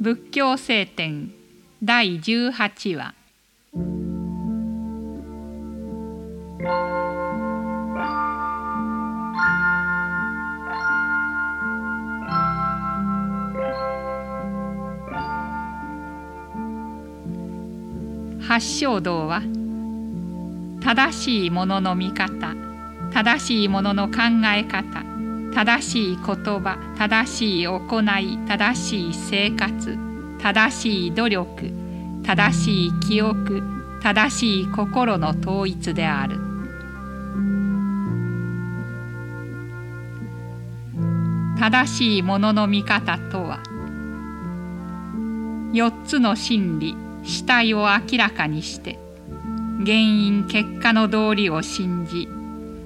仏教聖典第18話。八正道は正しいものの見方正しいものの考え方正しい言葉正しい行い正しい生活正しい努力正しい記憶正しい心の統一である。正しいものの見方とは四つの真理主体を明らかにして原因結果の道理を信じ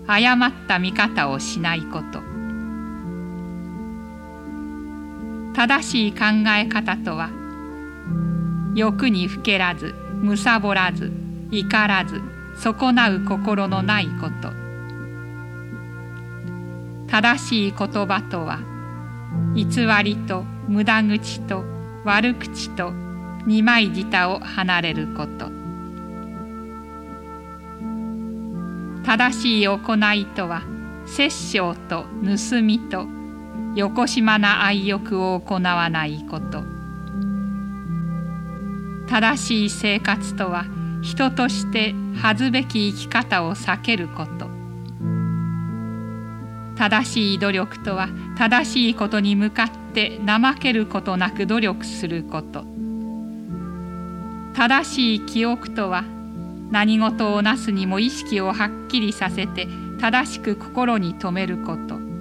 誤った見方をしないこと。正しい考え方とは欲にふけらずむさぼらず怒らず損なう心のないこと。正しい言葉とは偽りと無駄口と悪口と二枚舌を離れること。正しい行いとは殺生と盗みとよこしまな愛欲を行わないこと。正しい生活とは人として恥ずべき生き方を避けること。正しい努力とは正しいことに向かって怠けることなく努力すること。正しい記憶とは何事をなすにも意識をはっきりさせて正しく心に留めること。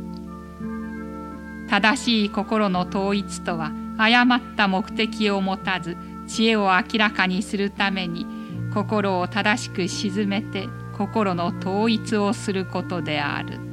正しい心の統一とは誤った目的を持たず知恵を明らかにするために心を正しく鎮めて心の統一をすることである。